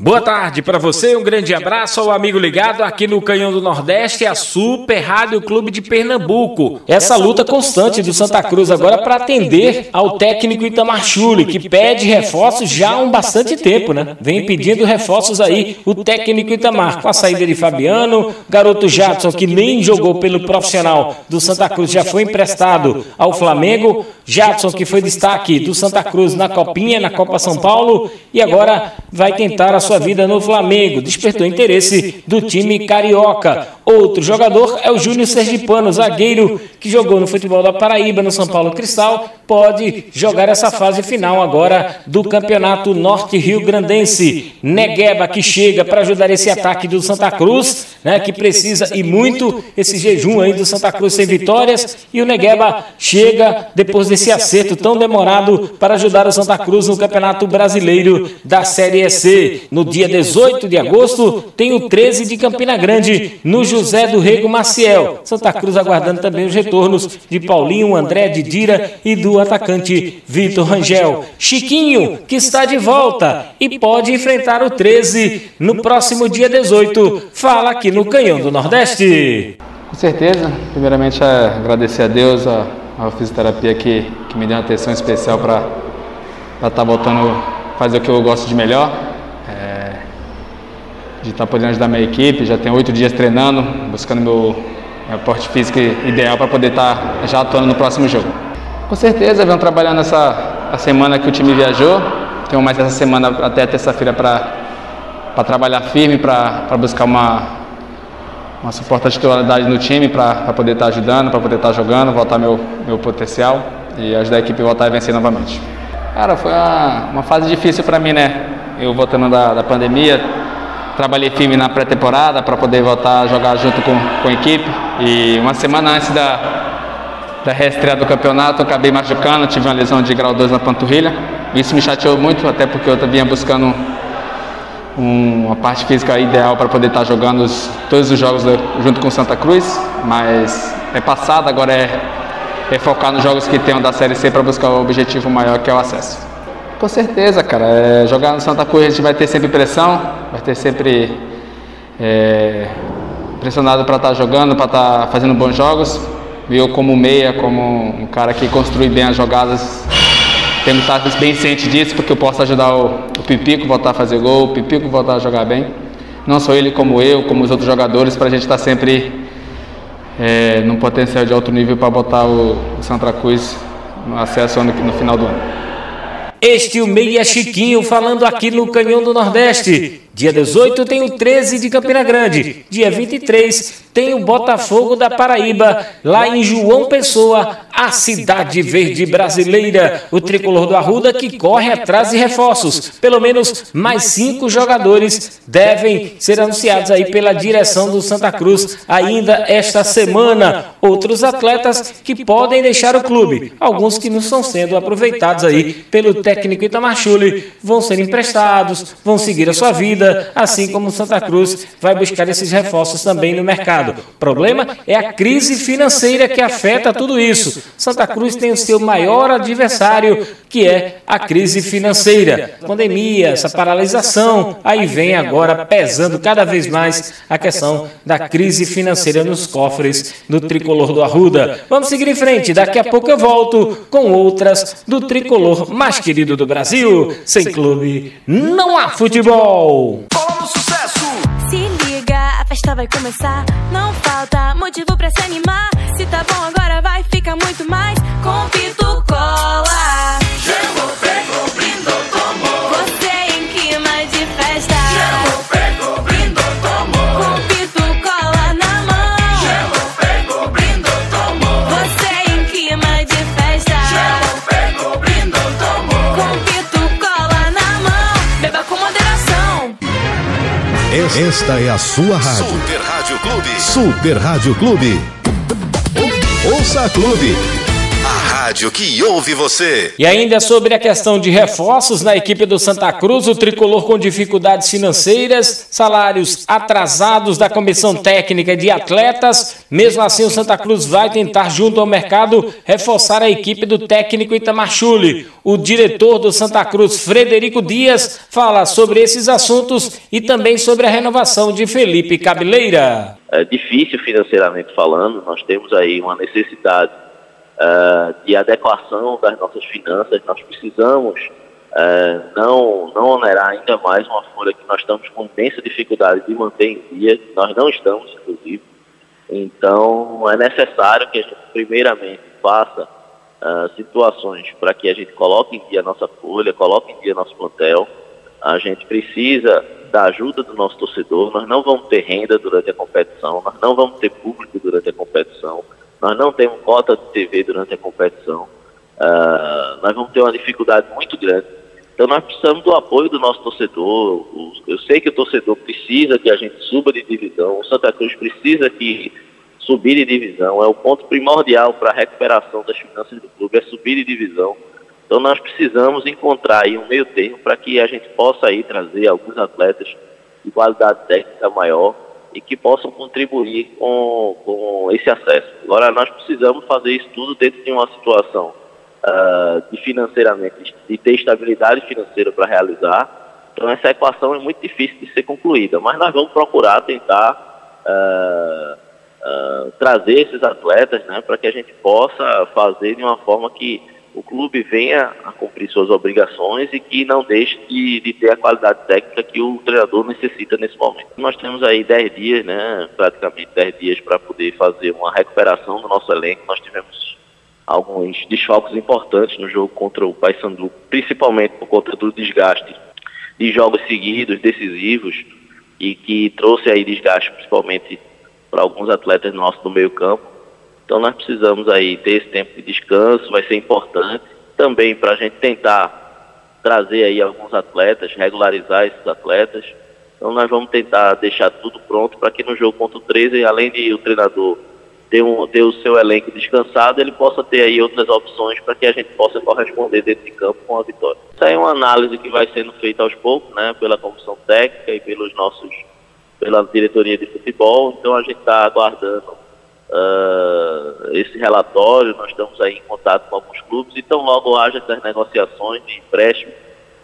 Boa tarde para você, um grande abraço ao amigo ligado aqui no Canhão do Nordeste, a Super Rádio Clube de Pernambuco. Essa luta constante do Santa Cruz agora para atender ao técnico Itamar Chuli, que pede reforços já há um bastante tempo, né? Vem pedindo reforços aí o técnico Itamar, com a saída de Fabiano, garoto Jadson, que nem jogou pelo profissional do Santa Cruz, já foi emprestado ao Flamengo, Jadson, que foi destaque do Santa Cruz na Copinha, na Copa São Paulo, e agora vai tentar a sua vida no Flamengo. Despertou interesse do time carioca. Outro jogador é o Júnior Sergipano, zagueiro que jogou no futebol da Paraíba, no São Paulo Cristal, pode jogar essa fase final agora do Campeonato Norte Rio Grandense. Negueba que chega para ajudar esse ataque do Santa Cruz, né, que precisa e muito esse jejum aí do Santa Cruz sem vitórias, e o Negueba chega depois desse acerto tão demorado para ajudar o Santa Cruz no Campeonato Brasileiro da Série C. No dia 18 de agosto, tem o 13 de Campina Grande, no José do Rego Maciel. Santa Cruz aguardando também os retornos de Paulinho, André Didira e do atacante Vitor Rangel. Chiquinho, que está de volta e pode enfrentar o 13 no próximo dia 18. Fala aqui no Canhão do Nordeste. Com certeza. Primeiramente, é agradecer a Deus, a, a fisioterapia que, que me deu uma atenção especial para estar tá voltando a fazer o que eu gosto de melhor. De estar tá podendo ajudar minha equipe. Já tenho oito dias treinando, buscando meu, meu porte físico ideal para poder estar tá já atuando no próximo jogo. Com certeza, venho trabalhando essa a semana que o time viajou. Tenho mais essa semana até terça-feira para trabalhar firme, para buscar uma, uma suporte titularidade no time, para poder estar tá ajudando, para poder estar jogando, voltar meu, meu potencial e ajudar a equipe a voltar a vencer novamente. Cara, foi uma, uma fase difícil para mim, né? Eu voltando da, da pandemia, trabalhei firme na pré-temporada para poder voltar a jogar junto com, com a equipe. E uma semana antes da, da reestreia do campeonato, acabei machucando, tive uma lesão de grau 2 na panturrilha. Isso me chateou muito, até porque eu vinha buscando um, uma parte física ideal para poder estar jogando os, todos os jogos junto com Santa Cruz, mas é passado, agora é, é focar nos jogos que tem da Série C para buscar o objetivo maior que é o acesso. Com certeza, cara. É, jogar no Santa Cruz a gente vai ter sempre pressão, vai ter sempre é, pressionado para estar tá jogando, para estar tá fazendo bons jogos. Eu como meia, como um cara que construi bem as jogadas, que estar bem ciente disso, porque eu posso ajudar o, o Pipico voltar a fazer gol, o Pipico voltar a jogar bem. Não só ele, como eu, como os outros jogadores, para a gente estar tá sempre é, num potencial de alto nível para botar o, o Santa Cruz no acesso no, no final do ano. Este o Meia Chiquinho falando aqui no Canhão do Nordeste. Dia 18 tem o 13 de Campina Grande. Dia 23 tem o Botafogo da Paraíba, lá em João Pessoa, a cidade verde brasileira. O tricolor do Arruda que corre atrás de reforços. Pelo menos mais cinco jogadores devem ser anunciados aí pela direção do Santa Cruz ainda esta semana. Outros atletas que podem deixar o clube. Alguns que não estão sendo aproveitados aí pelo técnico Itamar Chuli vão ser emprestados, vão seguir a sua vida, assim como o Santa Cruz vai buscar esses reforços também no mercado mercado. O problema é a crise financeira que afeta tudo isso. Santa Cruz tem o seu maior adversário, que é a crise financeira. Pandemia, essa paralisação, aí vem agora pesando cada vez mais a questão da crise financeira nos cofres do tricolor do Arruda. Vamos seguir em frente, daqui a pouco eu volto com outras do tricolor mais querido do Brasil. Sem clube, não há futebol festa vai começar. Não falta motivo pra se animar. Se tá bom agora Esta é a sua rádio. Super Rádio Clube. Super Rádio Clube. Ouça a Clube. Rádio que ouve você. E ainda sobre a questão de reforços na equipe do Santa Cruz, o tricolor com dificuldades financeiras, salários atrasados da comissão técnica de atletas. Mesmo assim, o Santa Cruz vai tentar, junto ao mercado, reforçar a equipe do técnico Itamar Chuli. O diretor do Santa Cruz, Frederico Dias, fala sobre esses assuntos e também sobre a renovação de Felipe Cabeleira. É difícil financeiramente falando, nós temos aí uma necessidade uh, de adequação das nossas finanças, nós precisamos uh, não, não onerar ainda mais uma folha que nós estamos com imensa dificuldade de manter em dia, nós não estamos, inclusive. Então, é necessário que a gente, primeiramente, faça uh, situações para que a gente coloque em dia a nossa folha, coloque em dia nosso plantel. A gente precisa da ajuda do nosso torcedor, nós não vamos ter renda durante a competição, nós não vamos ter público durante a competição, nós não temos cota de TV durante a competição, uh, nós vamos ter uma dificuldade muito grande. Então nós precisamos do apoio do nosso torcedor. Eu sei que o torcedor precisa que a gente suba de divisão, o Santa Cruz precisa que subir de divisão, é o ponto primordial para a recuperação das finanças do clube, é subir de divisão. Então nós precisamos encontrar aí um meio termo para que a gente possa aí trazer alguns atletas de qualidade técnica maior e que possam contribuir com, com esse acesso. Agora, nós precisamos fazer isso tudo dentro de uma situação uh, de financeiramente, de ter estabilidade financeira para realizar. Então, essa equação é muito difícil de ser concluída, mas nós vamos procurar tentar uh, uh, trazer esses atletas né, para que a gente possa fazer de uma forma que o clube venha a cumprir suas obrigações e que não deixe de, de, ter a qualidade técnica que o treinador necessita nesse momento. Nós temos aí 10 dias, né, praticamente 10 dias para poder fazer uma recuperação do nosso elenco. Nós tivemos alguns desfalques importantes no jogo contra o Paysandu, principalmente por conta do desgaste de jogos seguidos, decisivos, e que trouxe aí desgaste principalmente para alguns atletas nossos do meio campo. Então nós precisamos aí ter esse tempo de descanso, vai ser importante também para a gente tentar trazer aí alguns atletas, regularizar esses atletas. Então nós vamos tentar deixar tudo pronto para que no jogo contra o 13, além de o treinador ter, um, ter o seu elenco descansado, ele possa ter aí outras opções para que a gente possa corresponder dentro de campo com a vitória. Isso aí é uma análise que vai sendo feita aos poucos, né, pela comissão técnica e pelos nossos, pela diretoria de futebol. Então a gente está aguardando uh, esse relatório, nós estamos aí em contato com alguns clubes, então logo haja essas negociações de empréstimo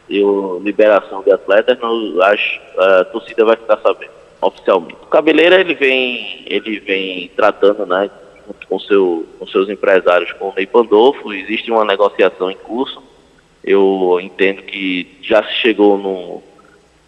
e liberação de atletas, nós, a, a torcida vai ficar sabendo oficialmente. O Cabeleira ele vem, ele vem tratando, né, com, seu, com seus empresários, com o Ney Pandolfo, existe uma negociação em curso. Eu entendo que já se chegou no,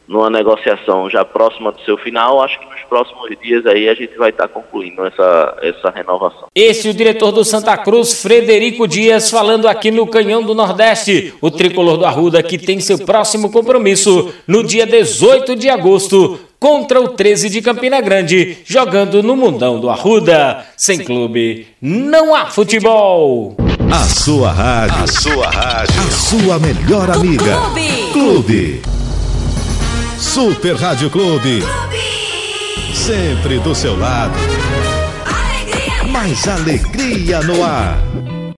numa negociação já próxima do seu final, acho que nos próximos dias aí a gente vai estar concluindo essa, essa renovação. Esse é o diretor do Santa Cruz, Frederico Dias, falando aqui no Canhão do Nordeste, o tricolor do Arruda que tem seu próximo compromisso no dia 18 de agosto contra o 13 de Campina Grande, jogando no Mundão do Arruda. Sem clube, não há futebol. A sua rádio, a sua rádio, a sua melhor amiga. Clube. clube. Super Rádio Clube. Clube. Sempre do seu lado. Alegria. Mais alegria no ar.